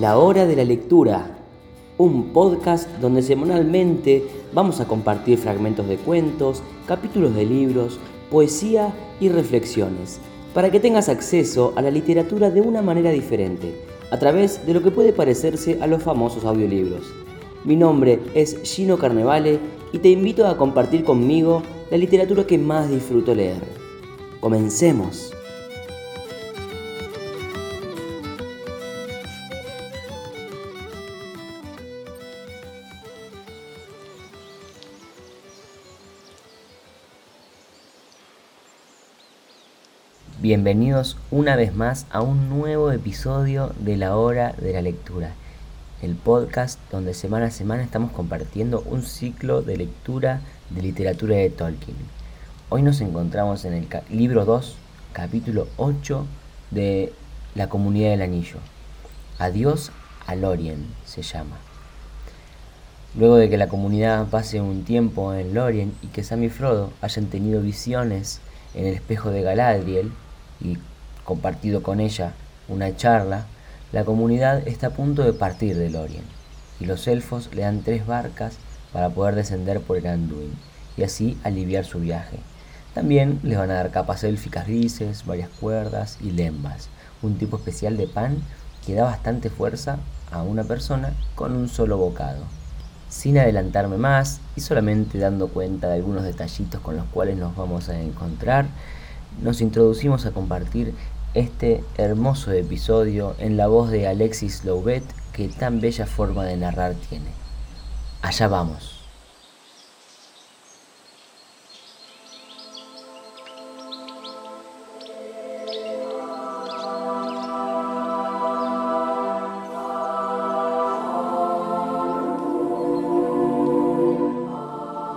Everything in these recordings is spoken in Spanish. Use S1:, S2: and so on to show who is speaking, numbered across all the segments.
S1: La Hora de la Lectura, un podcast donde semanalmente vamos a compartir fragmentos de cuentos, capítulos de libros, poesía y reflexiones, para que tengas acceso a la literatura de una manera diferente, a través de lo que puede parecerse a los famosos audiolibros. Mi nombre es Gino Carnevale y te invito a compartir conmigo la literatura que más disfruto leer. Comencemos. Bienvenidos una vez más a un nuevo episodio de la hora de la lectura, el podcast donde semana a semana estamos compartiendo un ciclo de lectura de literatura de Tolkien. Hoy nos encontramos en el libro 2, capítulo 8 de La Comunidad del Anillo. Adiós a Lorien se llama. Luego de que la comunidad pase un tiempo en Lorien y que Sam y Frodo hayan tenido visiones en el espejo de Galadriel, y compartido con ella una charla, la comunidad está a punto de partir de Lorien y los elfos le dan tres barcas para poder descender por el Anduin y así aliviar su viaje. También les van a dar capas élficas grises, varias cuerdas y lembas, un tipo especial de pan que da bastante fuerza a una persona con un solo bocado. Sin adelantarme más y solamente dando cuenta de algunos detallitos con los cuales nos vamos a encontrar, nos introducimos a compartir este hermoso episodio en la voz de Alexis Louvet que tan bella forma de narrar tiene. Allá vamos.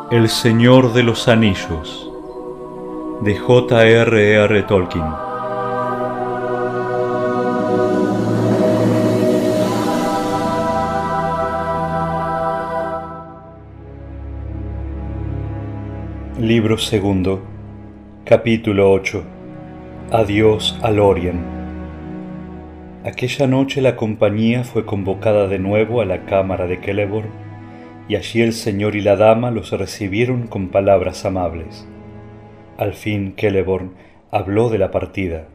S2: El Señor de los Anillos de J.R.R. Tolkien. Libro segundo, capítulo 8. Adiós a Lorien. Aquella noche la compañía fue convocada de nuevo a la cámara de Celeborn, y allí el señor y la dama los recibieron con palabras amables. Al fin Celeborn habló de la partida.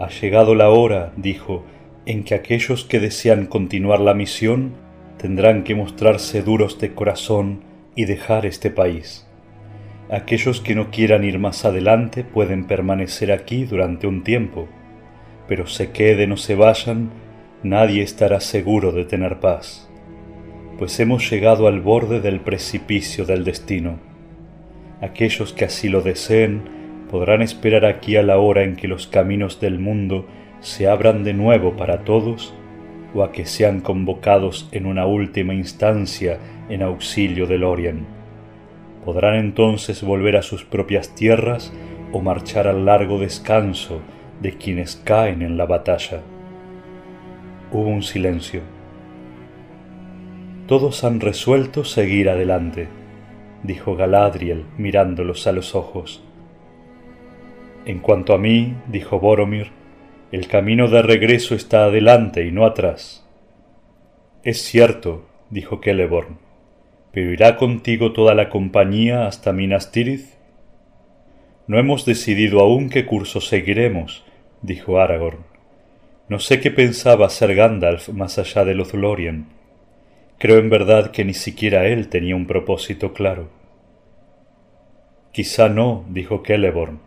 S2: Ha llegado la hora, dijo, en que aquellos que desean continuar la misión tendrán que mostrarse duros de corazón y dejar este país. Aquellos que no quieran ir más adelante pueden permanecer aquí durante un tiempo, pero se queden o se vayan, nadie estará seguro de tener paz, pues hemos llegado al borde del precipicio del destino Aquellos que así lo deseen podrán esperar aquí a la hora en que los caminos del mundo se abran de nuevo para todos o a que sean convocados en una última instancia en auxilio del Orien. Podrán entonces volver a sus propias tierras o marchar al largo descanso de quienes caen en la batalla. Hubo un silencio. Todos han resuelto seguir adelante dijo Galadriel mirándolos a los ojos. En cuanto a mí, dijo Boromir, el camino de regreso está adelante y no atrás. Es cierto, dijo Celeborn, pero ¿irá contigo toda la compañía hasta Minas Tirith? No hemos decidido aún qué curso seguiremos, dijo Aragorn. No sé qué pensaba hacer Gandalf más allá de los Lorien Creo en verdad que ni siquiera él tenía un propósito claro. Quizá no, dijo Celeborn.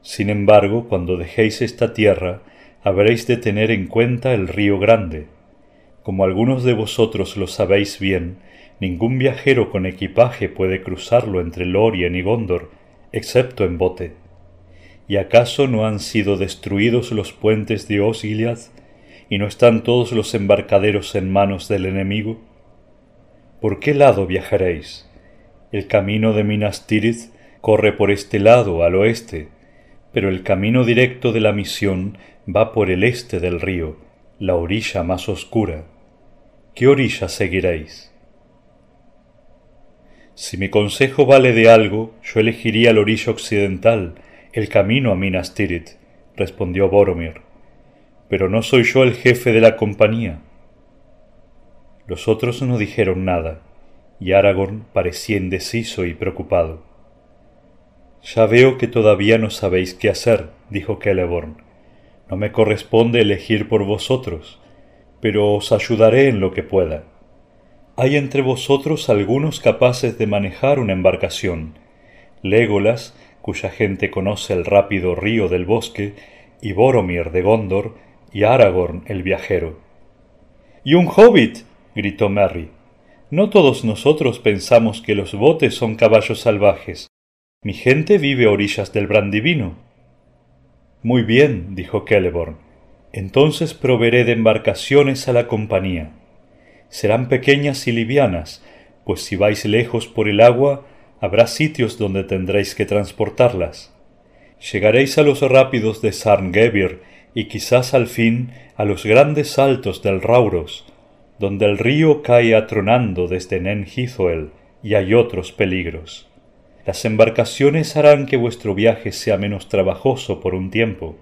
S2: Sin embargo, cuando dejéis esta tierra, habréis de tener en cuenta el río Grande. Como algunos de vosotros lo sabéis bien, ningún viajero con equipaje puede cruzarlo entre Lorien y Gondor, excepto en bote. ¿Y acaso no han sido destruidos los puentes de Osgiliath y no están todos los embarcaderos en manos del enemigo? ¿Por qué lado viajaréis? El camino de Minas Tirith corre por este lado, al oeste, pero el camino directo de la misión va por el este del río, la orilla más oscura. ¿Qué orilla seguiréis? Si mi consejo vale de algo, yo elegiría la orilla occidental, el camino a Minas Tirith, respondió Boromir pero no soy yo el jefe de la compañía. Los otros no dijeron nada, y Aragorn parecía indeciso y preocupado. Ya veo que todavía no sabéis qué hacer, dijo Celeborn. No me corresponde elegir por vosotros, pero os ayudaré en lo que pueda. Hay entre vosotros algunos capaces de manejar una embarcación. Légolas, cuya gente conoce el rápido río del bosque, y Boromir de Gondor, y Aragorn el viajero. ¡Y un hobbit! Gritó Merry. No todos nosotros pensamos que los botes son caballos salvajes. Mi gente vive a orillas del Brandivino. Muy bien, dijo Celeborn. Entonces proveeré de embarcaciones a la compañía. Serán pequeñas y livianas, pues si vais lejos por el agua, habrá sitios donde tendréis que transportarlas. Llegaréis a los rápidos de Sarngebir y quizás al fin a los grandes saltos del Rauros, donde el río cae atronando desde Nen y hay otros peligros. Las embarcaciones harán que vuestro viaje sea menos trabajoso por un tiempo.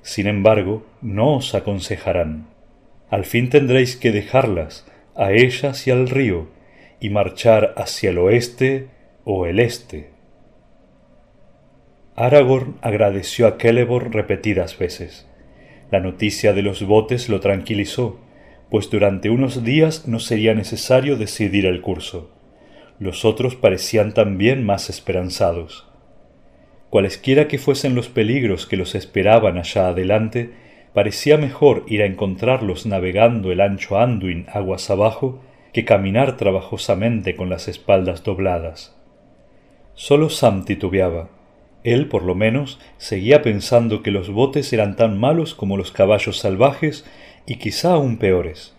S2: Sin embargo, no os aconsejarán. Al fin tendréis que dejarlas, a ellas y al río, y marchar hacia el oeste o el este. Aragorn agradeció a Celeborn repetidas veces. La noticia de los botes lo tranquilizó, pues durante unos días no sería necesario decidir el curso. Los otros parecían también más esperanzados. Cualesquiera que fuesen los peligros que los esperaban allá adelante, parecía mejor ir a encontrarlos navegando el ancho Anduin aguas abajo que caminar trabajosamente con las espaldas dobladas. Solo Sam titubeaba. Él, por lo menos, seguía pensando que los botes eran tan malos como los caballos salvajes y quizá aún peores,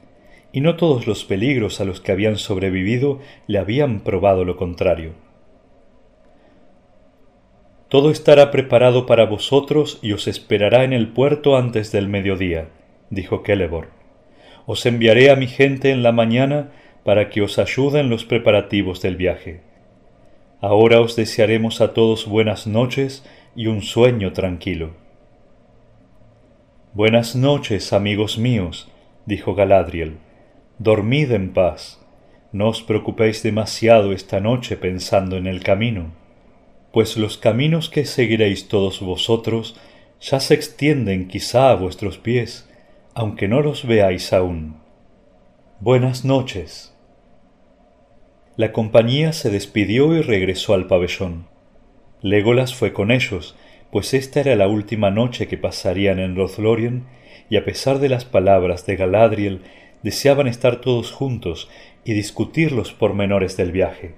S2: y no todos los peligros a los que habían sobrevivido le habían probado lo contrario. Todo estará preparado para vosotros y os esperará en el puerto antes del mediodía, dijo Celeborn. Os enviaré a mi gente en la mañana para que os ayude en los preparativos del viaje. Ahora os desearemos a todos buenas noches y un sueño tranquilo. Buenas noches, amigos míos, dijo Galadriel. Dormid en paz. No os preocupéis demasiado esta noche pensando en el camino, pues los caminos que seguiréis todos vosotros ya se extienden quizá a vuestros pies, aunque no los veáis aún. Buenas noches. La compañía se despidió y regresó al pabellón. Legolas fue con ellos, pues esta era la última noche que pasarían en Lothlórien, y a pesar de las palabras de Galadriel, deseaban estar todos juntos y discutir los pormenores del viaje.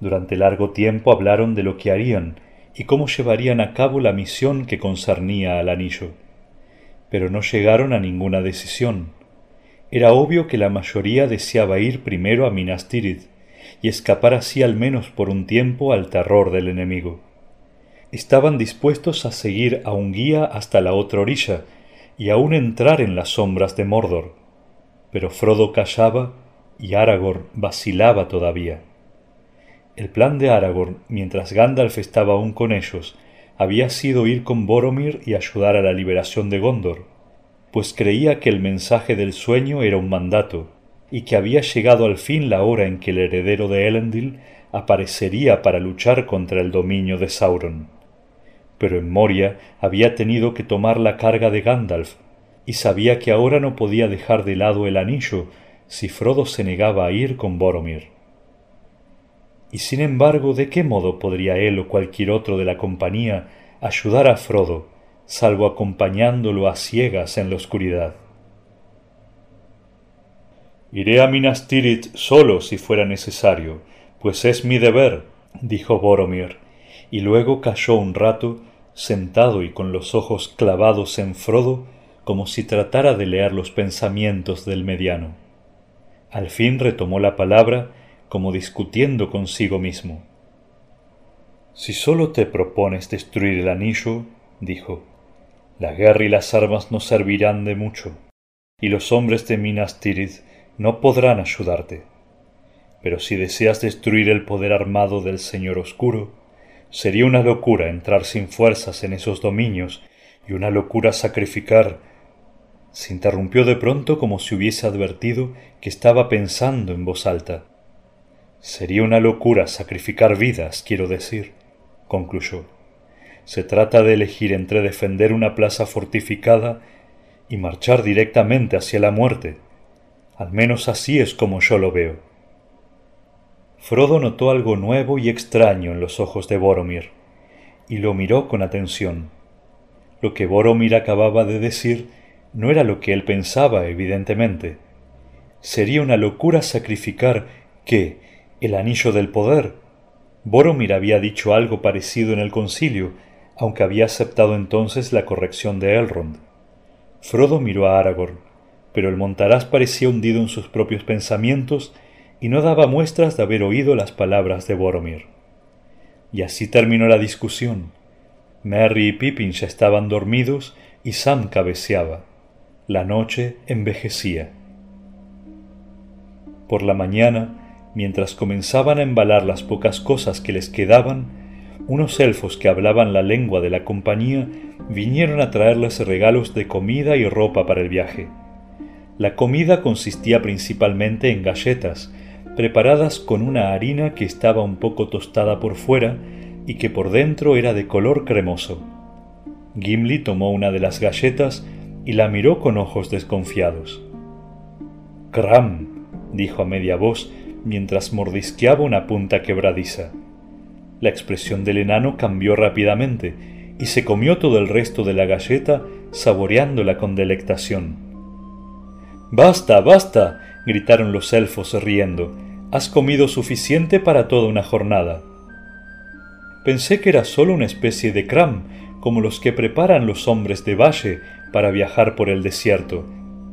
S2: Durante largo tiempo hablaron de lo que harían y cómo llevarían a cabo la misión que concernía al anillo. Pero no llegaron a ninguna decisión. Era obvio que la mayoría deseaba ir primero a Minas Tirith, y escapar así al menos por un tiempo al terror del enemigo. Estaban dispuestos a seguir a un guía hasta la otra orilla y aun entrar en las sombras de Mordor, pero Frodo callaba y Aragorn vacilaba todavía. El plan de Aragorn, mientras Gandalf estaba aún con ellos, había sido ir con Boromir y ayudar a la liberación de Gondor, pues creía que el mensaje del sueño era un mandato, y que había llegado al fin la hora en que el heredero de Elendil aparecería para luchar contra el dominio de Sauron. Pero en Moria había tenido que tomar la carga de Gandalf, y sabía que ahora no podía dejar de lado el anillo si Frodo se negaba a ir con Boromir. Y sin embargo, ¿de qué modo podría él o cualquier otro de la compañía ayudar a Frodo, salvo acompañándolo a ciegas en la oscuridad? Iré a Minas Tirith solo si fuera necesario, pues es mi deber, dijo Boromir, y luego cayó un rato, sentado y con los ojos clavados en Frodo, como si tratara de leer los pensamientos del mediano. Al fin retomó la palabra, como discutiendo consigo mismo. Si sólo te propones destruir el anillo, dijo, la guerra y las armas no servirán de mucho, y los hombres de Minas Tirith no podrán ayudarte. Pero si deseas destruir el poder armado del Señor Oscuro, sería una locura entrar sin fuerzas en esos dominios y una locura sacrificar Se interrumpió de pronto como si hubiese advertido que estaba pensando en voz alta. Sería una locura sacrificar vidas, quiero decir, concluyó. Se trata de elegir entre defender una plaza fortificada y marchar directamente hacia la muerte. Al menos así es como yo lo veo. Frodo notó algo nuevo y extraño en los ojos de Boromir, y lo miró con atención. Lo que Boromir acababa de decir no era lo que él pensaba, evidentemente. Sería una locura sacrificar ¿qué? el anillo del poder. Boromir había dicho algo parecido en el concilio, aunque había aceptado entonces la corrección de Elrond. Frodo miró a Aragorn, pero el montaraz parecía hundido en sus propios pensamientos y no daba muestras de haber oído las palabras de Boromir. Y así terminó la discusión. Merry y Pippin ya estaban dormidos y Sam cabeceaba. La noche envejecía. Por la mañana, mientras comenzaban a embalar las pocas cosas que les quedaban, unos elfos que hablaban la lengua de la compañía vinieron a traerles regalos de comida y ropa para el viaje. La comida consistía principalmente en galletas, preparadas con una harina que estaba un poco tostada por fuera y que por dentro era de color cremoso. Gimli tomó una de las galletas y la miró con ojos desconfiados. Cram, dijo a media voz mientras mordisqueaba una punta quebradiza. La expresión del enano cambió rápidamente y se comió todo el resto de la galleta saboreándola con delectación. Basta, basta, gritaron los elfos riendo. Has comido suficiente para toda una jornada. Pensé que era solo una especie de cram, como los que preparan los hombres de valle para viajar por el desierto,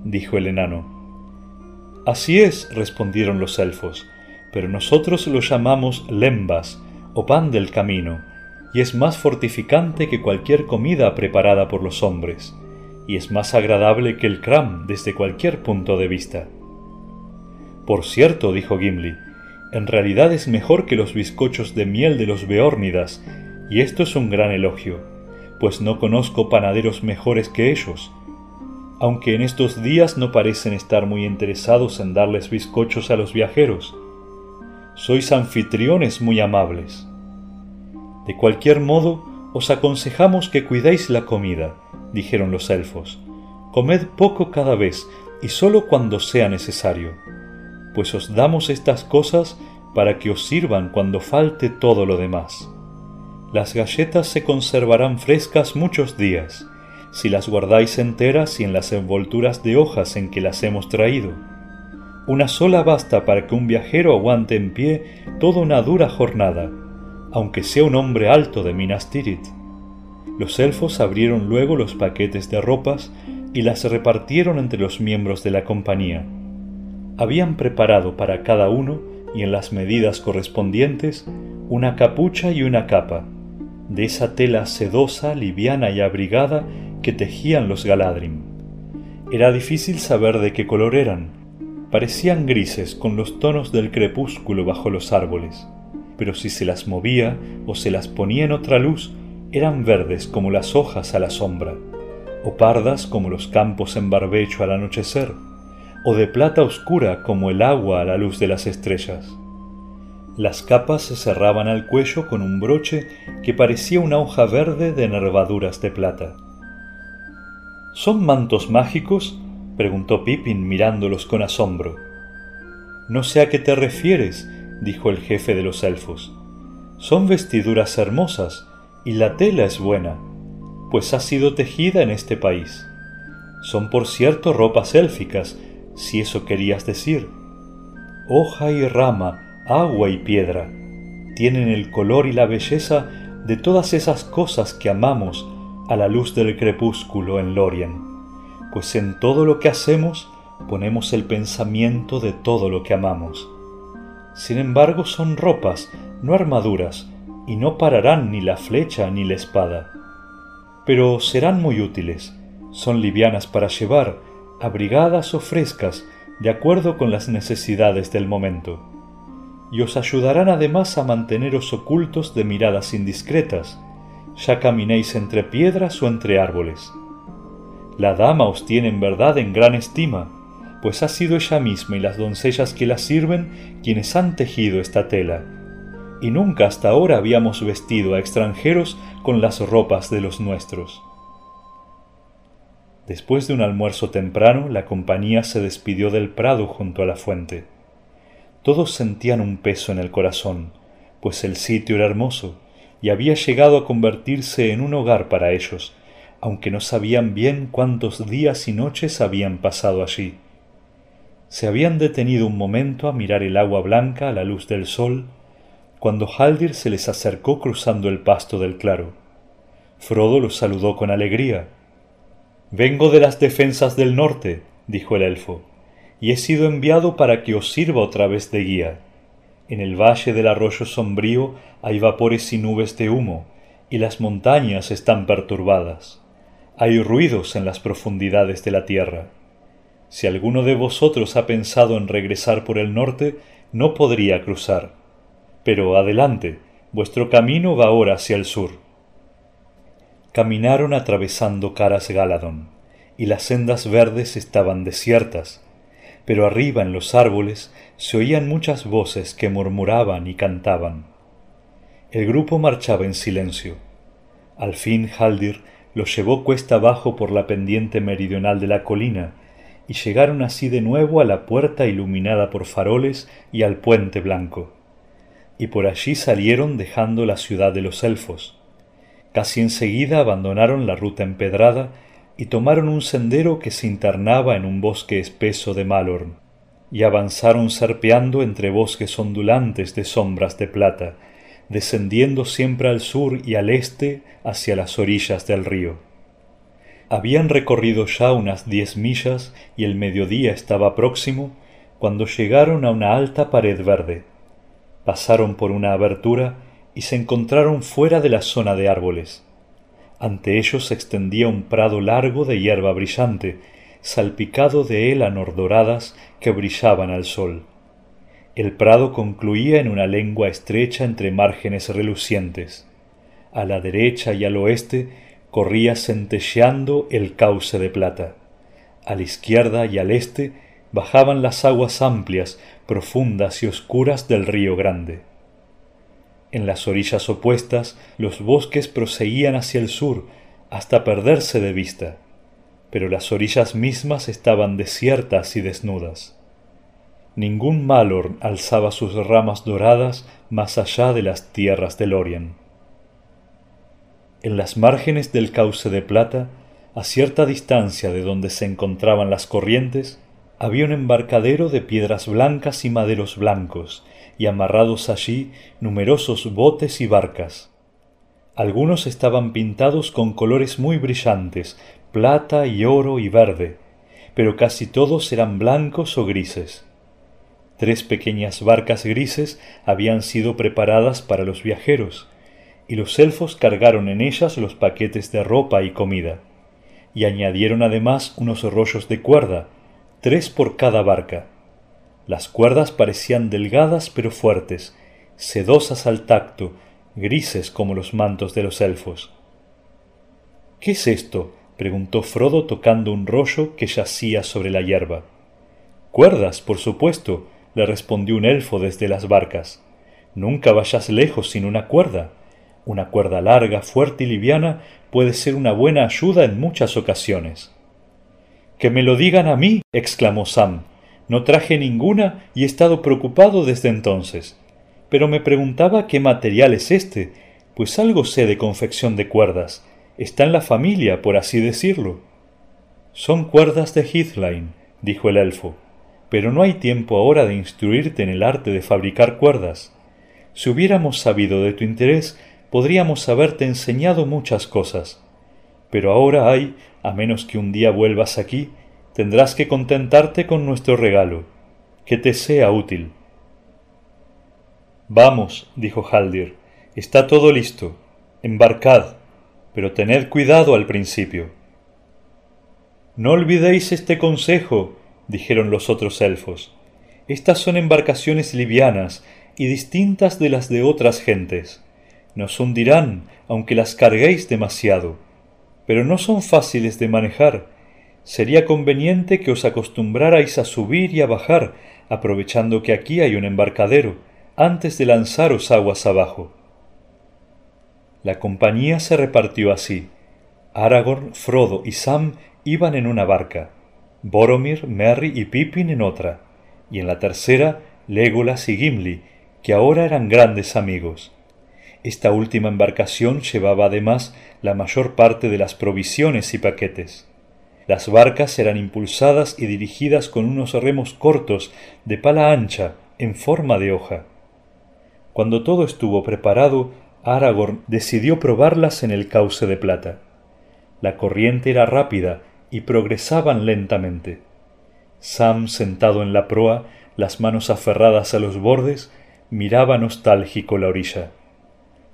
S2: dijo el enano. Así es, respondieron los elfos, pero nosotros lo llamamos lembas, o pan del camino, y es más fortificante que cualquier comida preparada por los hombres, y es más agradable que el cram desde cualquier punto de vista. Por cierto, dijo Gimli, en realidad es mejor que los bizcochos de miel de los Beórnidas, y esto es un gran elogio, pues no conozco panaderos mejores que ellos, aunque en estos días no parecen estar muy interesados en darles bizcochos a los viajeros. Sois anfitriones muy amables. De cualquier modo, os aconsejamos que cuidéis la comida, dijeron los elfos. Comed poco cada vez y sólo cuando sea necesario pues os damos estas cosas para que os sirvan cuando falte todo lo demás. Las galletas se conservarán frescas muchos días, si las guardáis enteras y en las envolturas de hojas en que las hemos traído. Una sola basta para que un viajero aguante en pie toda una dura jornada, aunque sea un hombre alto de Minas Tirith. Los elfos abrieron luego los paquetes de ropas y las repartieron entre los miembros de la compañía habían preparado para cada uno y en las medidas correspondientes una capucha y una capa, de esa tela sedosa, liviana y abrigada que tejían los Galadrim. Era difícil saber de qué color eran. Parecían grises con los tonos del crepúsculo bajo los árboles, pero si se las movía o se las ponía en otra luz, eran verdes como las hojas a la sombra, o pardas como los campos en barbecho al anochecer o de plata oscura como el agua a la luz de las estrellas. Las capas se cerraban al cuello con un broche que parecía una hoja verde de nervaduras de plata. ¿Son mantos mágicos? preguntó Pippin mirándolos con asombro. No sé a qué te refieres, dijo el jefe de los elfos. Son vestiduras hermosas, y la tela es buena, pues ha sido tejida en este país. Son por cierto ropas élficas, si eso querías decir. Hoja y rama, agua y piedra, tienen el color y la belleza de todas esas cosas que amamos a la luz del crepúsculo en Lorien, pues en todo lo que hacemos ponemos el pensamiento de todo lo que amamos. Sin embargo son ropas, no armaduras, y no pararán ni la flecha ni la espada. Pero serán muy útiles, son livianas para llevar, abrigadas o frescas, de acuerdo con las necesidades del momento, y os ayudarán además a manteneros ocultos de miradas indiscretas, ya caminéis entre piedras o entre árboles. La dama os tiene en verdad en gran estima, pues ha sido ella misma y las doncellas que la sirven quienes han tejido esta tela, y nunca hasta ahora habíamos vestido a extranjeros con las ropas de los nuestros. Después de un almuerzo temprano, la compañía se despidió del prado junto a la fuente. Todos sentían un peso en el corazón, pues el sitio era hermoso y había llegado a convertirse en un hogar para ellos, aunque no sabían bien cuántos días y noches habían pasado allí. Se habían detenido un momento a mirar el agua blanca a la luz del sol, cuando Haldir se les acercó cruzando el pasto del claro. Frodo los saludó con alegría. Vengo de las defensas del norte, dijo el elfo y he sido enviado para que os sirva otra vez de guía. En el valle del arroyo sombrío hay vapores y nubes de humo, y las montañas están perturbadas. Hay ruidos en las profundidades de la tierra. Si alguno de vosotros ha pensado en regresar por el norte, no podría cruzar. Pero adelante, vuestro camino va ahora hacia el sur. Caminaron atravesando Caras Galadón, y las sendas verdes estaban desiertas, pero arriba en los árboles se oían muchas voces que murmuraban y cantaban. El grupo marchaba en silencio. Al fin Haldir los llevó cuesta abajo por la pendiente meridional de la colina, y llegaron así de nuevo a la puerta iluminada por faroles y al puente blanco. Y por allí salieron dejando la ciudad de los elfos. Casi enseguida abandonaron la ruta empedrada y tomaron un sendero que se internaba en un bosque espeso de Malorn, y avanzaron serpeando entre bosques ondulantes de sombras de plata, descendiendo siempre al sur y al este hacia las orillas del río. Habían recorrido ya unas diez millas y el mediodía estaba próximo cuando llegaron a una alta pared verde. Pasaron por una abertura y se encontraron fuera de la zona de árboles ante ellos se extendía un prado largo de hierba brillante, salpicado de élanos doradas que brillaban al sol. El prado concluía en una lengua estrecha entre márgenes relucientes. A la derecha y al oeste corría centelleando el cauce de plata. A la izquierda y al este bajaban las aguas amplias, profundas y oscuras del río Grande. En las orillas opuestas los bosques proseguían hacia el sur hasta perderse de vista, pero las orillas mismas estaban desiertas y desnudas. Ningún Malorn alzaba sus ramas doradas más allá de las tierras del Orien. En las márgenes del cauce de plata, a cierta distancia de donde se encontraban las corrientes, había un embarcadero de piedras blancas y maderos blancos, y amarrados allí numerosos botes y barcas. Algunos estaban pintados con colores muy brillantes, plata y oro y verde, pero casi todos eran blancos o grises. Tres pequeñas barcas grises habían sido preparadas para los viajeros, y los elfos cargaron en ellas los paquetes de ropa y comida, y añadieron además unos rollos de cuerda, tres por cada barca. Las cuerdas parecían delgadas pero fuertes, sedosas al tacto, grises como los mantos de los elfos. ¿Qué es esto? preguntó Frodo tocando un rollo que yacía sobre la hierba. Cuerdas, por supuesto, le respondió un elfo desde las barcas. Nunca vayas lejos sin una cuerda. Una cuerda larga, fuerte y liviana puede ser una buena ayuda en muchas ocasiones. Que me lo digan a mí, exclamó Sam, no traje ninguna y he estado preocupado desde entonces. Pero me preguntaba qué material es este, pues algo sé de confección de cuerdas. Está en la familia, por así decirlo. Son cuerdas de Heathline, dijo el elfo, pero no hay tiempo ahora de instruirte en el arte de fabricar cuerdas. Si hubiéramos sabido de tu interés, podríamos haberte enseñado muchas cosas. Pero ahora hay, a menos que un día vuelvas aquí, tendrás que contentarte con nuestro regalo, que te sea útil. Vamos, dijo Haldir, está todo listo, embarcad, pero tened cuidado al principio. No olvidéis este consejo, dijeron los otros elfos. Estas son embarcaciones livianas y distintas de las de otras gentes. Nos hundirán, aunque las carguéis demasiado, pero no son fáciles de manejar sería conveniente que os acostumbrarais a subir y a bajar, aprovechando que aquí hay un embarcadero, antes de lanzaros aguas abajo. La compañía se repartió así. Aragorn, Frodo y Sam iban en una barca, Boromir, Merry y Pippin en otra, y en la tercera Legolas y Gimli, que ahora eran grandes amigos. Esta última embarcación llevaba además la mayor parte de las provisiones y paquetes. Las barcas eran impulsadas y dirigidas con unos remos cortos de pala ancha en forma de hoja. Cuando todo estuvo preparado, Aragorn decidió probarlas en el cauce de plata. La corriente era rápida y progresaban lentamente. Sam, sentado en la proa, las manos aferradas a los bordes, miraba nostálgico la orilla.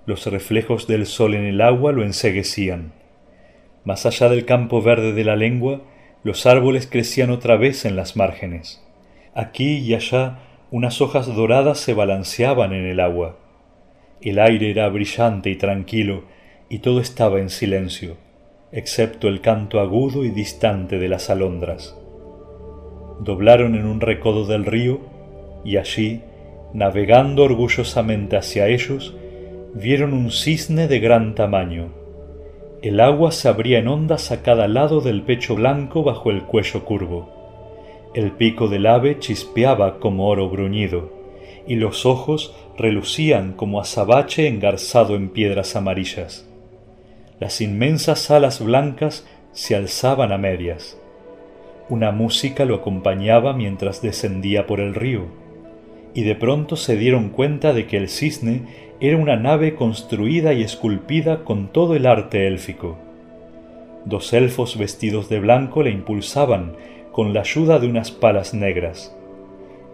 S2: Los reflejos del sol en el agua lo enseguecían. Más allá del campo verde de la lengua, los árboles crecían otra vez en las márgenes. Aquí y allá unas hojas doradas se balanceaban en el agua. El aire era brillante y tranquilo, y todo estaba en silencio, excepto el canto agudo y distante de las alondras. Doblaron en un recodo del río, y allí, navegando orgullosamente hacia ellos, vieron un cisne de gran tamaño. El agua se abría en ondas a cada lado del pecho blanco bajo el cuello curvo. El pico del ave chispeaba como oro bruñido, y los ojos relucían como azabache engarzado en piedras amarillas. Las inmensas alas blancas se alzaban a medias. Una música lo acompañaba mientras descendía por el río, y de pronto se dieron cuenta de que el cisne era una nave construida y esculpida con todo el arte élfico. Dos elfos vestidos de blanco le impulsaban con la ayuda de unas palas negras.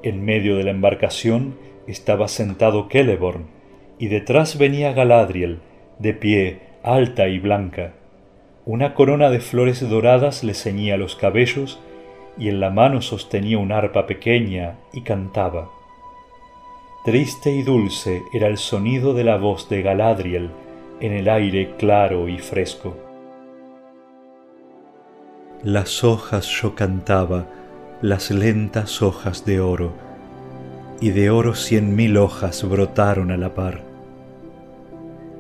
S2: En medio de la embarcación estaba sentado Celeborn, y detrás venía Galadriel, de pie, alta y blanca. Una corona de flores doradas le ceñía los cabellos, y en la mano sostenía un arpa pequeña y cantaba. Triste y dulce era el sonido de la voz de Galadriel en el aire claro y fresco. Las hojas yo cantaba, las lentas hojas de oro, y de oro cien mil hojas brotaron a la par.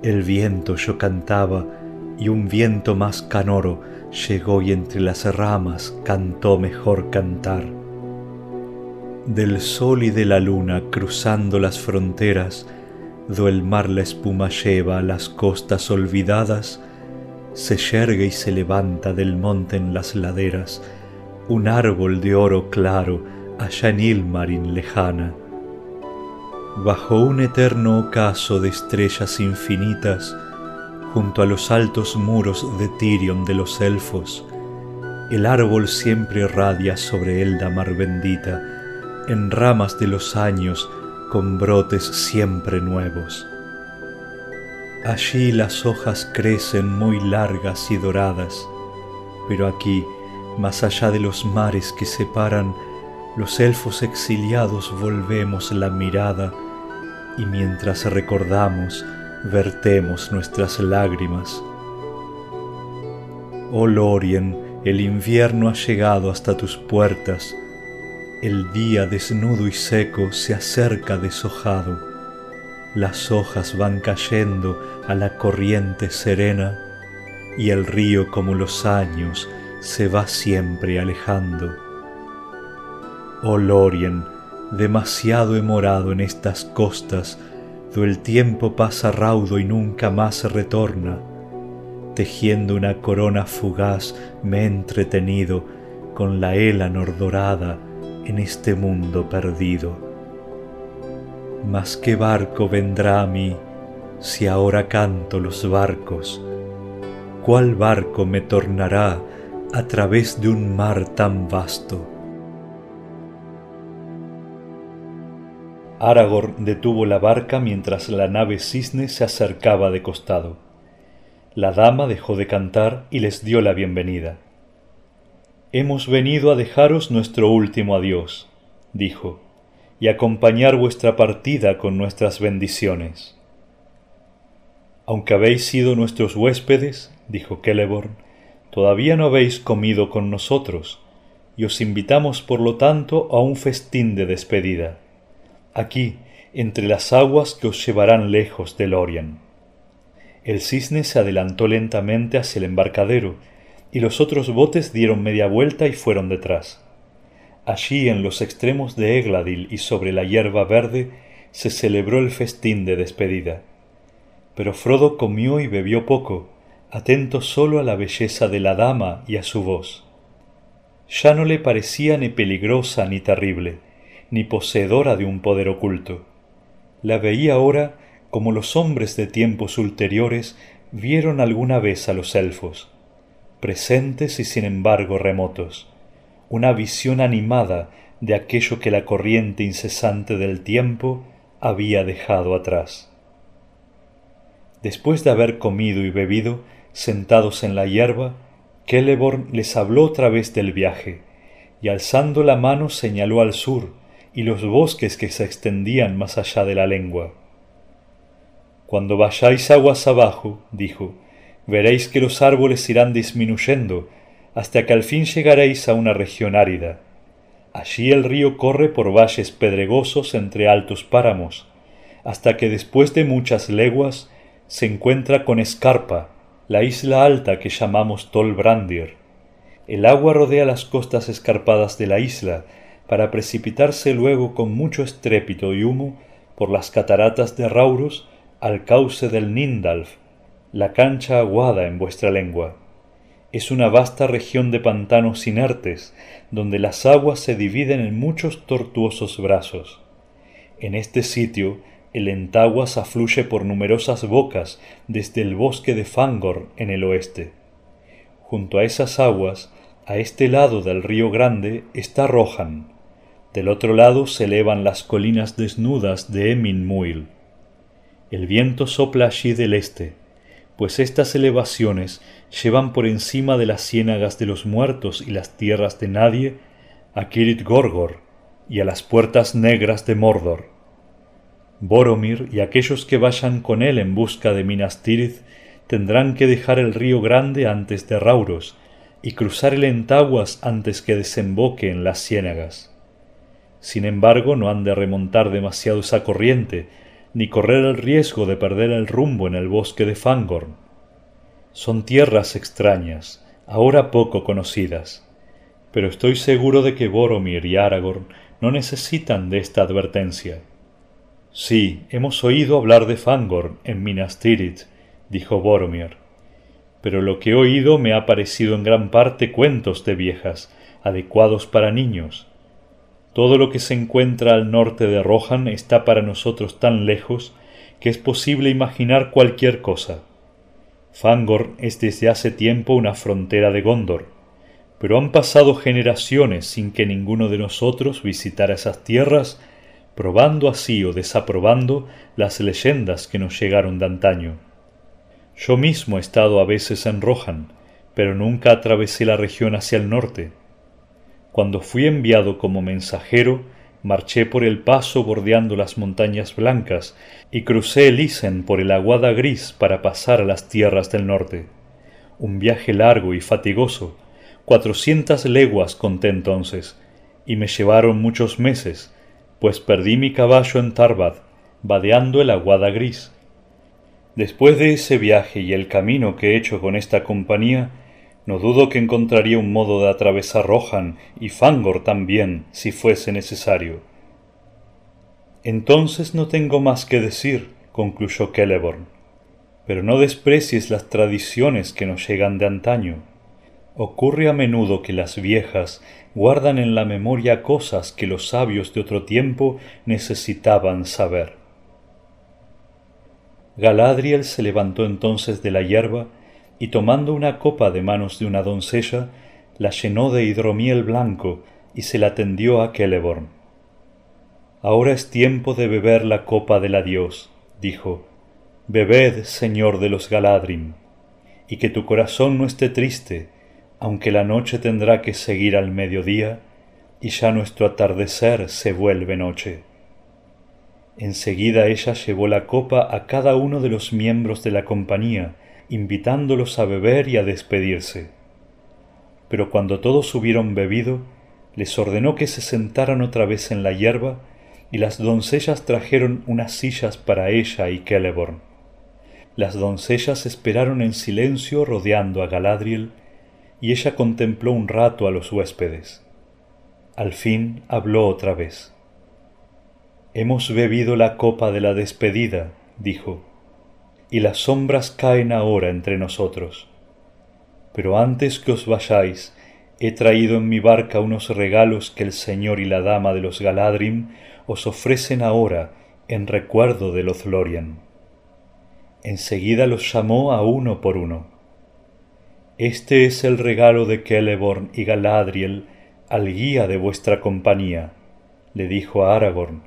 S2: El viento yo cantaba, y un viento más canoro llegó y entre las ramas cantó mejor cantar del sol y de la luna cruzando las fronteras, do el mar la espuma lleva a las costas olvidadas, se yergue y se levanta del monte en las laderas un árbol de oro claro allá en Ilmarin lejana. Bajo un eterno ocaso de estrellas infinitas, junto a los altos muros de Tirion de los elfos, el árbol siempre radia sobre él la mar bendita, en ramas de los años con brotes siempre nuevos. Allí las hojas crecen muy largas y doradas, pero aquí, más allá de los mares que separan, los elfos exiliados volvemos la mirada y mientras recordamos, vertemos nuestras lágrimas. Oh Lorien, el invierno ha llegado hasta tus puertas, el día desnudo y seco se acerca deshojado, las hojas van cayendo a la corriente serena y el río como los años se va siempre alejando. Oh Lorien, demasiado he morado en estas costas, do el tiempo pasa raudo y nunca más retorna. Tejiendo una corona fugaz me he entretenido con la Elanor dorada en este mundo perdido. Mas qué barco vendrá a mí si ahora canto los barcos? ¿Cuál barco me tornará a través de un mar tan vasto? Aragorn detuvo la barca mientras la nave cisne se acercaba de costado. La dama dejó de cantar y les dio la bienvenida. Hemos venido a dejaros nuestro último adiós, dijo, y acompañar vuestra partida con nuestras bendiciones. Aunque habéis sido nuestros huéspedes, dijo Celeborn, todavía no habéis comido con nosotros, y os invitamos por lo tanto a un festín de despedida, aquí, entre las aguas que os llevarán lejos del Orient. El cisne se adelantó lentamente hacia el embarcadero, y los otros botes dieron media vuelta y fueron detrás. Allí en los extremos de Egladil y sobre la hierba verde se celebró el festín de despedida. Pero Frodo comió y bebió poco, atento solo a la belleza de la dama y a su voz. Ya no le parecía ni peligrosa ni terrible, ni poseedora de un poder oculto. La veía ahora como los hombres de tiempos ulteriores vieron alguna vez a los elfos, presentes y sin embargo remotos, una visión animada de aquello que la corriente incesante del tiempo había dejado atrás. Después de haber comido y bebido, sentados en la hierba, Celeborn les habló otra vez del viaje, y alzando la mano señaló al sur y los bosques que se extendían más allá de la lengua. Cuando vayáis aguas abajo, dijo, veréis que los árboles irán disminuyendo hasta que al fin llegaréis a una región árida. Allí el río corre por valles pedregosos entre altos páramos, hasta que después de muchas leguas se encuentra con Escarpa, la isla alta que llamamos Tolbrandir. El agua rodea las costas escarpadas de la isla, para precipitarse luego con mucho estrépito y humo por las cataratas de Raurus al cauce del Nindalf, la cancha aguada en vuestra lengua es una vasta región de pantanos inertes, donde las aguas se dividen en muchos tortuosos brazos. En este sitio, el Entaguas afluye por numerosas bocas desde el bosque de Fangor en el oeste. Junto a esas aguas, a este lado del río Grande, está Rohan. Del otro lado se elevan las colinas desnudas de Emin Muil. El viento sopla allí del este, pues estas elevaciones llevan por encima de las ciénagas de los muertos y las tierras de nadie a Kirit Gorgor y a las puertas negras de Mordor. Boromir y aquellos que vayan con él en busca de Minas Tirith tendrán que dejar el río grande antes de Rauros y cruzar el Entaguas antes que desemboque en las ciénagas. Sin embargo, no han de remontar demasiado esa corriente, ni correr el riesgo de perder el rumbo en el bosque de Fangorn. Son tierras extrañas, ahora poco conocidas, pero estoy seguro de que Boromir y Aragorn no necesitan de esta advertencia. Sí, hemos oído hablar de Fangorn en Minas Tirith, dijo Boromir, pero lo que he oído me ha parecido en gran parte cuentos de viejas, adecuados para niños, todo lo que se encuentra al norte de Rohan está para nosotros tan lejos que es posible imaginar cualquier cosa. Fangor es desde hace tiempo una frontera de Gondor, pero han pasado generaciones sin que ninguno de nosotros visitara esas tierras, probando así o desaprobando las leyendas que nos llegaron de antaño. Yo mismo he estado a veces en Rohan, pero nunca atravesé la región hacia el norte cuando fui enviado como mensajero, marché por el paso bordeando las montañas blancas y crucé el Isen por el aguada gris para pasar a las tierras del norte. Un viaje largo y fatigoso, cuatrocientas leguas conté entonces, y me llevaron muchos meses, pues perdí mi caballo en Tarbad, vadeando el aguada gris. Después de ese viaje y el camino que he hecho con esta compañía, no dudo que encontraría un modo de atravesar Rohan y Fangor también, si fuese necesario. Entonces no tengo más que decir, concluyó Celeborn. Pero no desprecies las tradiciones que nos llegan de antaño. Ocurre a menudo que las viejas guardan en la memoria cosas que los sabios de otro tiempo necesitaban saber. Galadriel se levantó entonces de la hierba y tomando una copa de manos de una doncella, la llenó de hidromiel blanco y se la tendió a Celeborn. Ahora es tiempo de beber la copa del adiós, dijo. Bebed, señor de los Galadrim, y que tu corazón no esté triste, aunque la noche tendrá que seguir al mediodía, y ya nuestro atardecer se vuelve noche. Enseguida ella llevó la copa a cada uno de los miembros de la compañía, invitándolos a beber y a despedirse. pero cuando todos hubieron bebido, les ordenó que se sentaran otra vez en la hierba, y las doncellas trajeron unas sillas para ella y Celeborn. Las doncellas esperaron en silencio rodeando a Galadriel, y ella contempló un rato a los huéspedes. Al fin habló otra vez. Hemos bebido la copa de la despedida, dijo, y las sombras caen ahora entre nosotros. Pero antes que os vayáis, he traído en mi barca unos regalos que el señor y la dama de los Galadrim os ofrecen ahora en recuerdo de Lothlorien. Enseguida los llamó a uno por uno. Este es el regalo de Celeborn y Galadriel al guía de vuestra compañía, le dijo a Aragorn,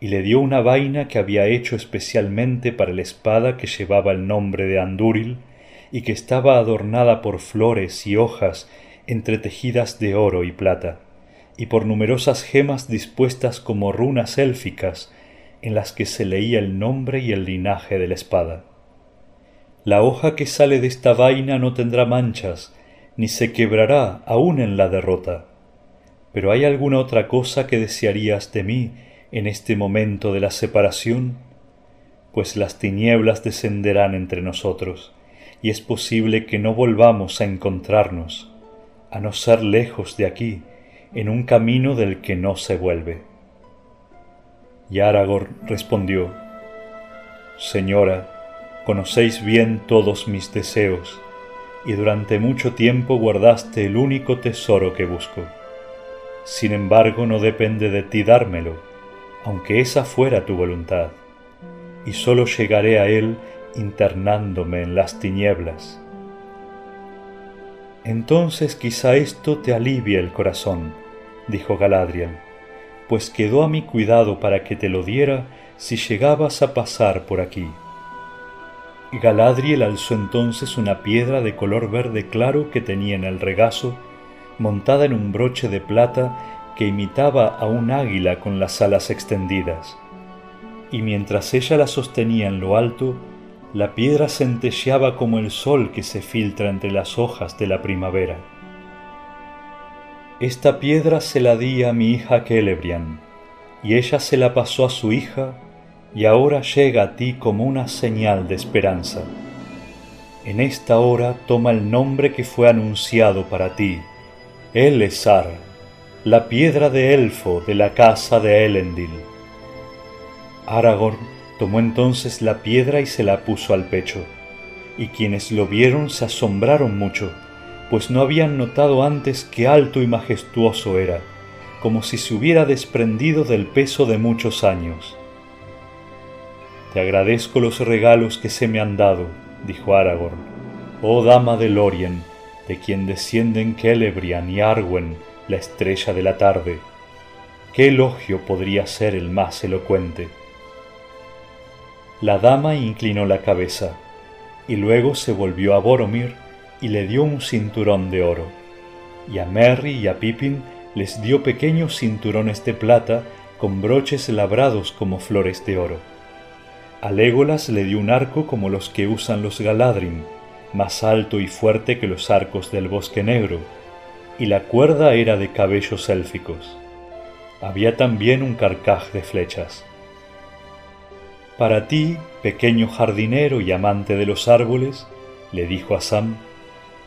S2: y le dio una vaina que había hecho especialmente para la espada que llevaba el nombre de Andúril y que estaba adornada por flores y hojas entretejidas de oro y plata, y por numerosas gemas dispuestas como runas élficas en las que se leía el nombre y el linaje de la espada. La hoja que sale de esta vaina no tendrá manchas, ni se quebrará aun en la derrota. Pero ¿hay alguna otra cosa que desearías de mí en este momento de la separación, pues las tinieblas descenderán entre nosotros, y es posible que no volvamos a encontrarnos, a no ser lejos de aquí, en un camino del que no se vuelve. Y Aragorn respondió, Señora, conocéis bien todos mis deseos, y durante mucho tiempo guardaste el único tesoro que busco. Sin embargo, no depende de ti dármelo, aunque esa fuera tu voluntad, y sólo llegaré a él internándome en las tinieblas. Entonces quizá esto te alivie el corazón, dijo Galadriel, pues quedó a mi cuidado para que te lo diera si llegabas a pasar por aquí. Galadriel alzó entonces una piedra de color verde claro que tenía en el regazo, montada en un broche de plata que imitaba a un águila con las alas extendidas, y mientras ella la sostenía en lo alto, la piedra centelleaba como el sol que se filtra entre las hojas de la primavera. Esta piedra se la di a mi hija Celebrian, y ella se la pasó a su hija, y ahora llega a ti como una señal de esperanza. En esta hora toma el nombre que fue anunciado para ti, Elesar la piedra de elfo de la casa de Elendil. Aragorn tomó entonces la piedra y se la puso al pecho, y quienes lo vieron se asombraron mucho, pues no habían notado antes qué alto y majestuoso era, como si se hubiera desprendido del peso de muchos años. Te agradezco los regalos que se me han dado, dijo Aragorn, oh dama de Lorien, de quien descienden Celebrian y Arwen, la estrella de la tarde. ¿Qué elogio podría ser el más elocuente? La dama inclinó la cabeza, y luego se volvió a Boromir y le dio un cinturón de oro, y a Merry y a Pippin les dio pequeños cinturones de plata con broches labrados como flores de oro. A Legolas le dio un arco como los que usan los Galadrim, más alto y fuerte que los arcos del bosque negro, y la cuerda era de cabellos élficos. Había también un carcaj de flechas. Para ti, pequeño jardinero y amante de los árboles, le dijo a Sam,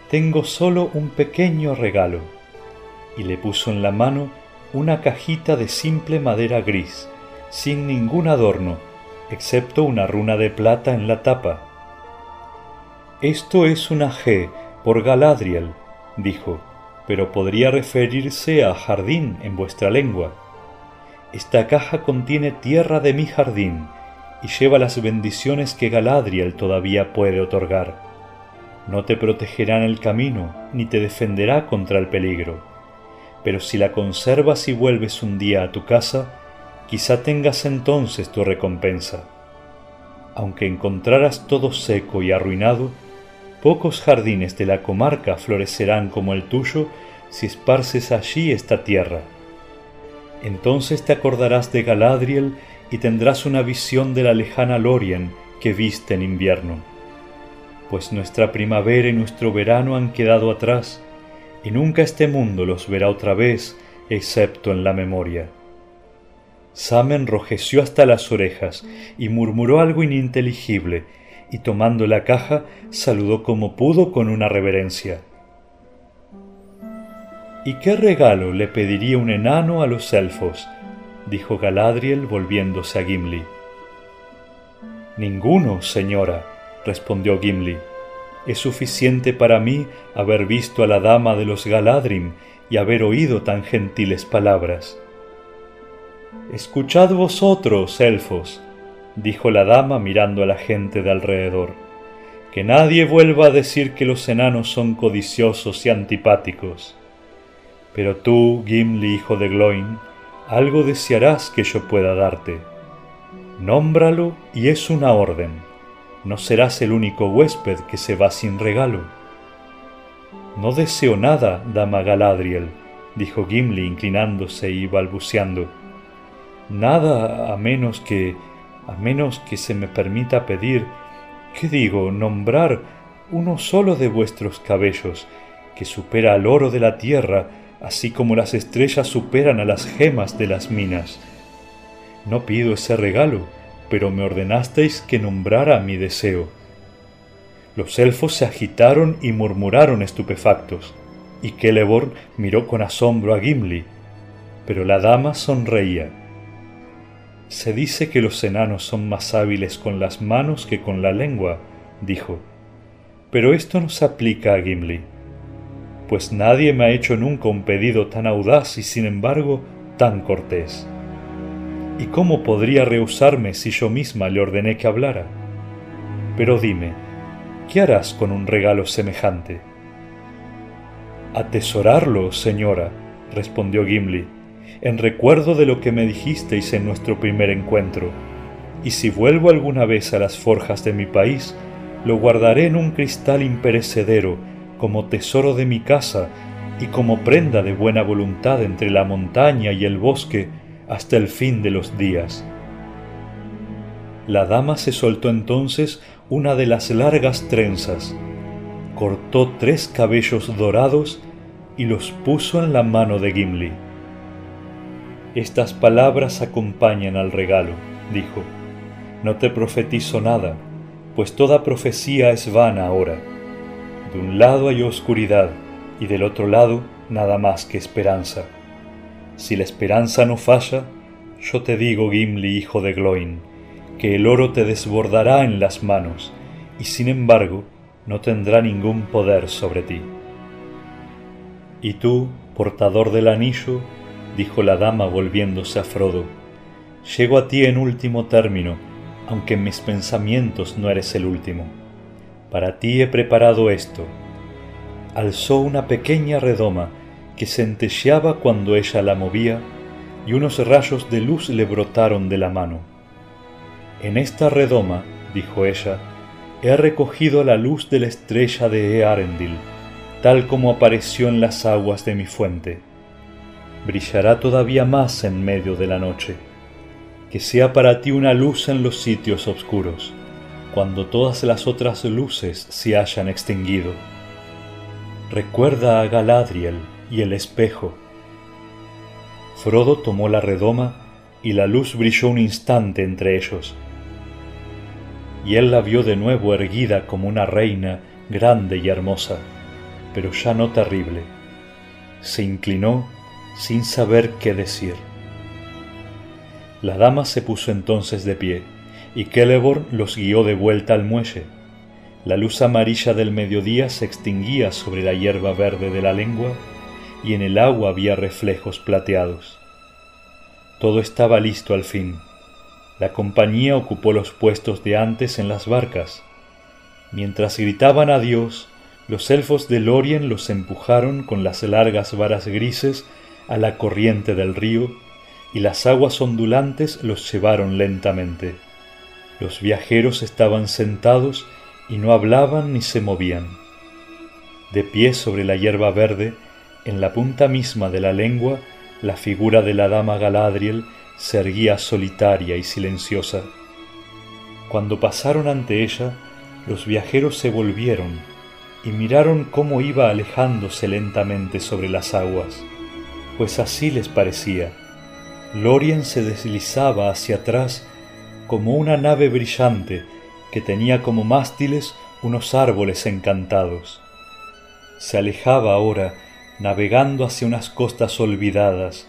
S2: tengo solo un pequeño regalo. Y le puso en la mano una cajita de simple madera gris, sin ningún adorno, excepto una runa de plata en la tapa. Esto es una G por Galadriel, dijo pero podría referirse a jardín en vuestra lengua. Esta caja contiene tierra de mi jardín y lleva las bendiciones que Galadriel todavía puede otorgar. No te protegerá en el camino, ni te defenderá contra el peligro. Pero si la conservas y vuelves un día a tu casa, quizá tengas entonces tu recompensa. Aunque encontraras todo seco y arruinado, Pocos jardines de la comarca florecerán como el tuyo si esparces allí esta tierra. Entonces te acordarás de Galadriel y tendrás una visión de la lejana Lorien que viste en invierno. Pues nuestra primavera y nuestro verano han quedado atrás, y nunca este mundo los verá otra vez, excepto en la memoria. Sam enrojeció hasta las orejas y murmuró algo ininteligible, y tomando la caja saludó como pudo con una reverencia. ¿Y qué regalo le pediría un enano a los elfos? dijo Galadriel volviéndose a Gimli. Ninguno, señora, respondió Gimli. Es suficiente para mí haber visto a la dama de los Galadrim y haber oído tan gentiles palabras. Escuchad vosotros, elfos, dijo la dama mirando a la gente de alrededor, que nadie vuelva a decir que los enanos son codiciosos y antipáticos. Pero tú, Gimli, hijo de Gloin, algo desearás que yo pueda darte. Nómbralo y es una orden. No serás el único huésped que se va sin regalo. No deseo nada, dama Galadriel, dijo Gimli inclinándose y balbuceando. Nada a menos que a menos que se me permita pedir, ¿qué digo?, nombrar uno solo de vuestros cabellos, que supera al oro de la tierra, así como las estrellas superan a las gemas de las minas. No pido ese regalo, pero me ordenasteis que nombrara mi deseo. Los elfos se agitaron y murmuraron estupefactos, y Celeborn miró con asombro a Gimli, pero la dama sonreía. Se dice que los enanos son más hábiles con las manos que con la lengua, dijo. Pero esto no se aplica a Gimli pues nadie me ha hecho nunca un pedido tan audaz y sin embargo tan cortés. ¿Y cómo podría rehusarme si yo misma le ordené que hablara? Pero dime, ¿qué harás con un regalo semejante? Atesorarlo, señora, respondió Gimli, en recuerdo de lo que me dijisteis en nuestro primer encuentro, y si vuelvo alguna vez a las forjas de mi país, lo guardaré en un cristal imperecedero como tesoro de mi casa y como prenda de buena voluntad entre la montaña y el bosque hasta el fin de los días. La dama se soltó entonces una de las largas trenzas, cortó tres cabellos dorados y los puso en la mano de Gimli. Estas palabras acompañan al regalo, dijo. No te profetizo nada, pues toda profecía es vana ahora. De un lado hay oscuridad y del otro lado nada más que esperanza. Si la esperanza no falla, yo te digo, Gimli, hijo de Gloin, que el oro te desbordará en las manos, y sin embargo no tendrá ningún poder sobre ti. Y tú, portador del anillo, dijo la dama volviéndose a Frodo, llego a ti en último término, aunque en mis pensamientos no eres el último. Para ti he preparado esto. Alzó una pequeña redoma que centelleaba cuando ella la movía y unos rayos de luz le brotaron de la mano. En esta redoma, dijo ella, he recogido la luz de la estrella de Earendil, tal como apareció en las aguas de mi fuente. Brillará todavía más en medio de la noche. Que sea para ti una luz en los sitios oscuros cuando todas las otras luces se hayan extinguido. Recuerda a Galadriel y el espejo. Frodo tomó la redoma y la luz brilló un instante entre ellos. Y él la vio de nuevo erguida como una reina grande y hermosa, pero ya no terrible. Se inclinó sin saber qué decir. La dama se puso entonces de pie y Celeborn los guió de vuelta al muelle. La luz amarilla del mediodía se extinguía sobre la hierba verde de la lengua y en el agua había reflejos plateados. Todo estaba listo al fin. La compañía ocupó los puestos de antes en las barcas. Mientras gritaban adiós, los elfos de Lorien los empujaron con las largas varas grises a la corriente del río y las aguas ondulantes los llevaron lentamente. Los viajeros estaban sentados y no hablaban ni se movían. De pie sobre la hierba verde, en la punta misma de la lengua, la figura de la dama Galadriel se erguía solitaria y silenciosa. Cuando pasaron ante ella, los viajeros se volvieron, y miraron cómo iba alejándose lentamente sobre las aguas, pues así les parecía. Lorien se deslizaba hacia atrás como una nave brillante que tenía como mástiles unos árboles encantados. Se alejaba ahora navegando hacia unas costas olvidadas,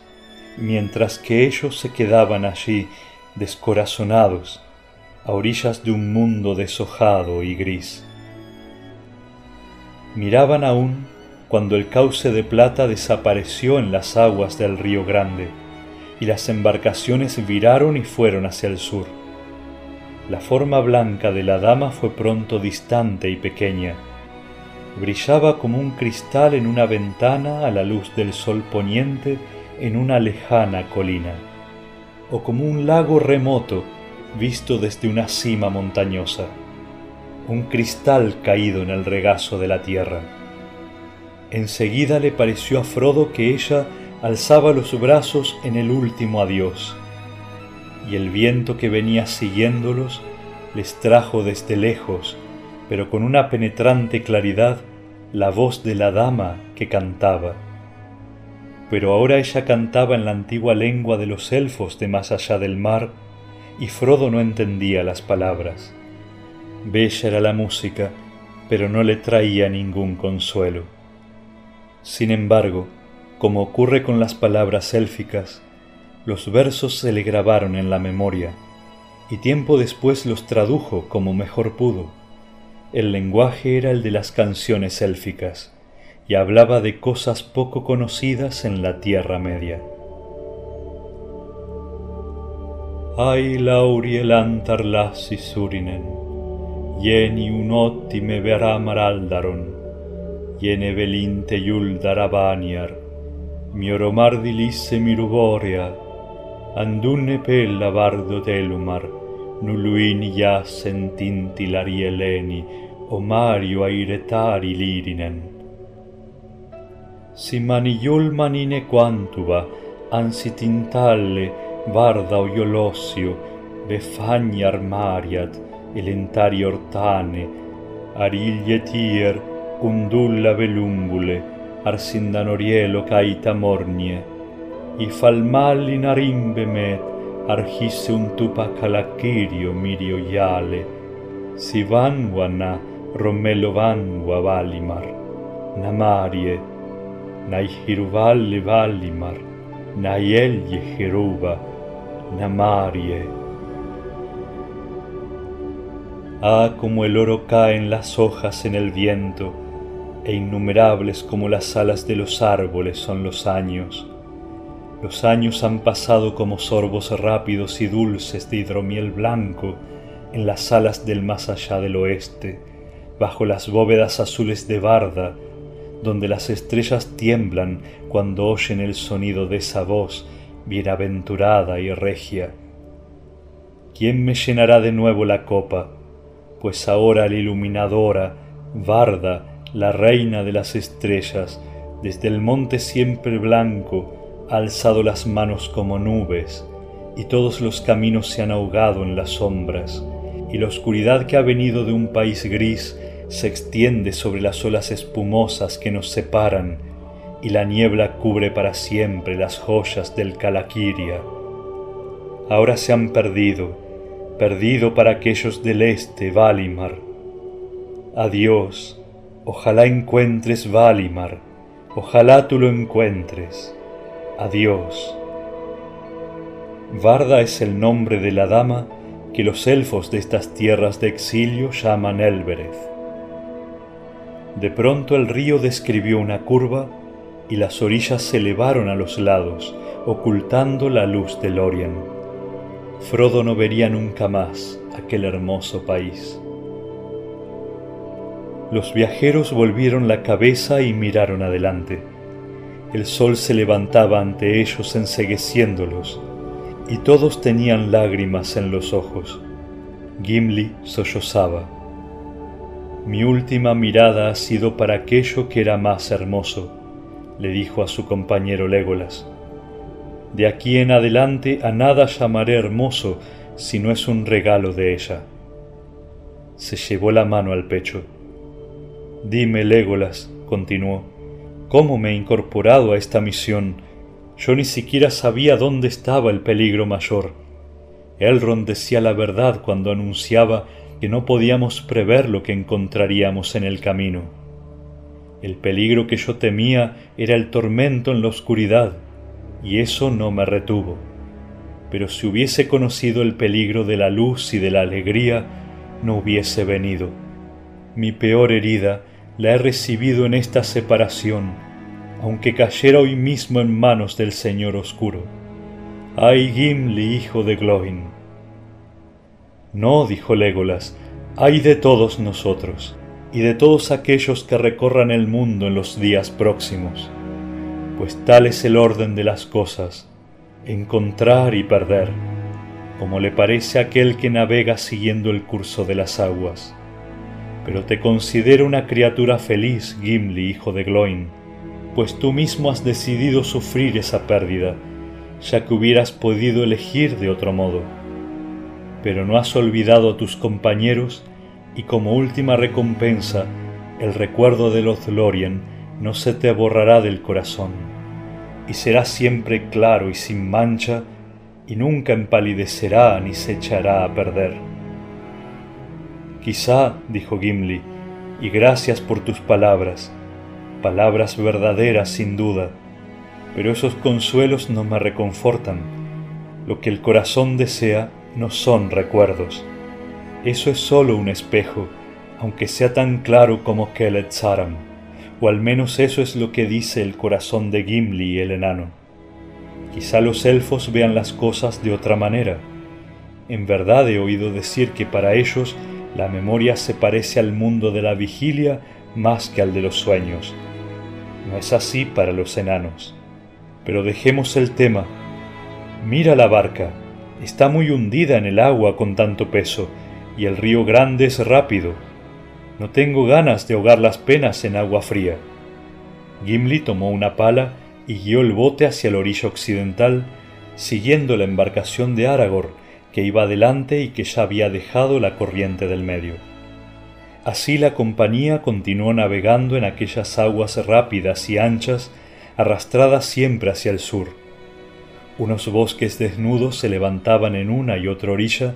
S2: mientras que ellos se quedaban allí descorazonados, a orillas de un mundo deshojado y gris. Miraban aún cuando el cauce de plata desapareció en las aguas del río Grande y las embarcaciones viraron y fueron hacia el sur. La forma blanca de la dama fue pronto distante y pequeña. Brillaba como un cristal en una ventana a la luz del sol poniente en una lejana colina, o como un lago remoto visto desde una cima montañosa un cristal caído en el regazo de la tierra. Enseguida le pareció a Frodo que ella alzaba los brazos en el último adiós, y el viento que venía siguiéndolos les trajo desde lejos, pero con una penetrante claridad, la voz de la dama que cantaba. Pero ahora ella cantaba en la antigua lengua de los elfos de más allá del mar, y Frodo no entendía las palabras. Bella era la música, pero no le traía ningún consuelo. Sin embargo, como ocurre con las palabras élficas, los versos se le grabaron en la memoria, y tiempo después los tradujo como mejor pudo. El lenguaje era el de las canciones élficas, y hablaba de cosas poco conocidas en la Tierra Media. Ay lauriel y surinen, Jeni me verá tiene velinte Yuldarabaniar, mioromar di lisse miruborea, andunne pella vardo telumar, nulluin jasen tintilari eleni, omario airetari lirinen. Si Simani manine quantuva, ansi tintalle, varda o iolossio, befagni armariat, elentari ortane, ariglie tier, undulla velumbule, arsindanorielo caita mornie, i falmalli narimbe met, argisse un tupacalaquirio mirio iale, si vanguana romelo vangua valimar, namarie, nai hiruvalle valimar, nai elge jeruba, namarie, Ah, como el oro cae en las hojas en el viento, e innumerables como las alas de los árboles son los años. Los años han pasado como sorbos rápidos y dulces de hidromiel blanco en las alas del más allá del oeste, bajo las bóvedas azules de Barda, donde las estrellas tiemblan cuando oyen el sonido de esa voz bienaventurada y regia. ¿Quién me llenará de nuevo la copa? pues ahora la iluminadora, Varda, la reina de las estrellas, desde el monte siempre blanco, ha alzado las manos como nubes, y todos los caminos se han ahogado en las sombras, y la oscuridad que ha venido de un país gris se extiende sobre las olas espumosas que nos separan, y la niebla cubre para siempre las joyas del Calaquiria. Ahora se han perdido, perdido para aquellos del este, Valimar. Adiós, ojalá encuentres Valimar, ojalá tú lo encuentres. Adiós. Varda es el nombre de la dama que los elfos de estas tierras de exilio llaman Elbereth. De pronto el río describió una curva y las orillas se elevaron a los lados, ocultando la luz del Orient. Frodo no vería nunca más aquel hermoso país. Los viajeros volvieron la cabeza y miraron adelante. El sol se levantaba ante ellos ensegueciéndolos, y todos tenían lágrimas en los ojos. Gimli sollozaba. Mi última mirada ha sido para aquello que era más hermoso, le dijo a su compañero Legolas. De aquí en adelante a nada llamaré hermoso si no es un regalo de ella. Se llevó la mano al pecho. Dime, Legolas, continuó, ¿cómo me he incorporado a esta misión? Yo ni siquiera sabía dónde estaba el peligro mayor. Elrond decía la verdad cuando anunciaba que no podíamos prever lo que encontraríamos en el camino. El peligro que yo temía era el tormento en la oscuridad, y eso no me retuvo. Pero si hubiese conocido el peligro de la luz y de la alegría, no hubiese venido. Mi peor herida la he recibido en esta separación, aunque cayera hoy mismo en manos del Señor Oscuro. ¡Ay, Gimli, hijo de Gloin! No, dijo Legolas, hay de todos nosotros, y de todos aquellos que recorran el mundo en los días próximos, pues tal es el orden de las cosas, encontrar y perder, como le parece a aquel que navega siguiendo el curso de las aguas. Pero te considero una criatura feliz, Gimli, hijo de Gloin, pues tú mismo has decidido sufrir esa pérdida, ya que hubieras podido elegir de otro modo. Pero no has olvidado a tus compañeros y como última recompensa, el recuerdo de los Lorien no se te borrará del corazón, y será siempre claro y sin mancha, y nunca empalidecerá ni se echará a perder. Quizá, dijo Gimli, y gracias por tus palabras, palabras verdaderas sin duda, pero esos consuelos no me reconfortan. Lo que el corazón desea no son recuerdos. Eso es solo un espejo, aunque sea tan claro como Kelet Saram, o al menos eso es lo que dice el corazón de Gimli el enano. Quizá los elfos vean las cosas de otra manera. En verdad he oído decir que para ellos la memoria se parece al mundo de la vigilia más que al de los sueños. No es así para los enanos. Pero dejemos el tema. Mira la barca. Está muy hundida en el agua con tanto peso, y el río grande es rápido. No tengo ganas de ahogar las penas en agua fría. Gimli tomó una pala y guió el bote hacia la orilla occidental, siguiendo la embarcación de Aragorn, que iba adelante y que ya había dejado la corriente del medio. Así la compañía continuó navegando en aquellas aguas rápidas y anchas, arrastradas siempre hacia el sur. Unos bosques desnudos se levantaban en una y otra orilla,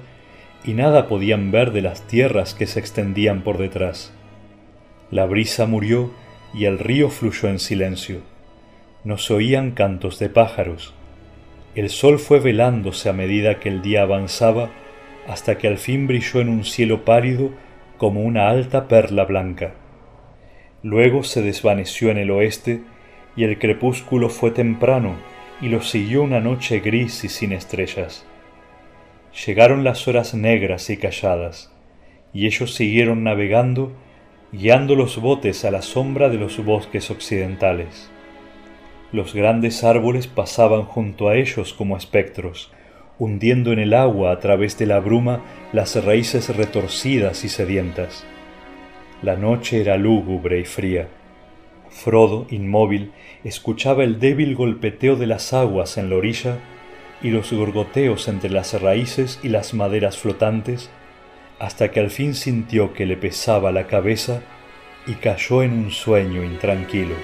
S2: y nada podían ver de las tierras que se extendían por detrás. La brisa murió y el río fluyó en silencio. No se oían cantos de pájaros. El sol fue velándose a medida que el día avanzaba, hasta que al fin brilló en un cielo pálido como una alta perla blanca. Luego se desvaneció en el oeste, y el crepúsculo fue temprano, y lo siguió una noche gris y sin estrellas. Llegaron las horas negras y calladas, y ellos siguieron navegando, guiando los botes a la sombra de los bosques occidentales. Los grandes árboles pasaban junto a ellos como espectros, hundiendo en el agua a través de la bruma las raíces retorcidas y sedientas. La noche era lúgubre y fría. Frodo, inmóvil, escuchaba el débil golpeteo de las aguas en la orilla y los gorgoteos entre las raíces y las maderas flotantes, hasta que al fin sintió que le pesaba la cabeza y cayó en un sueño intranquilo.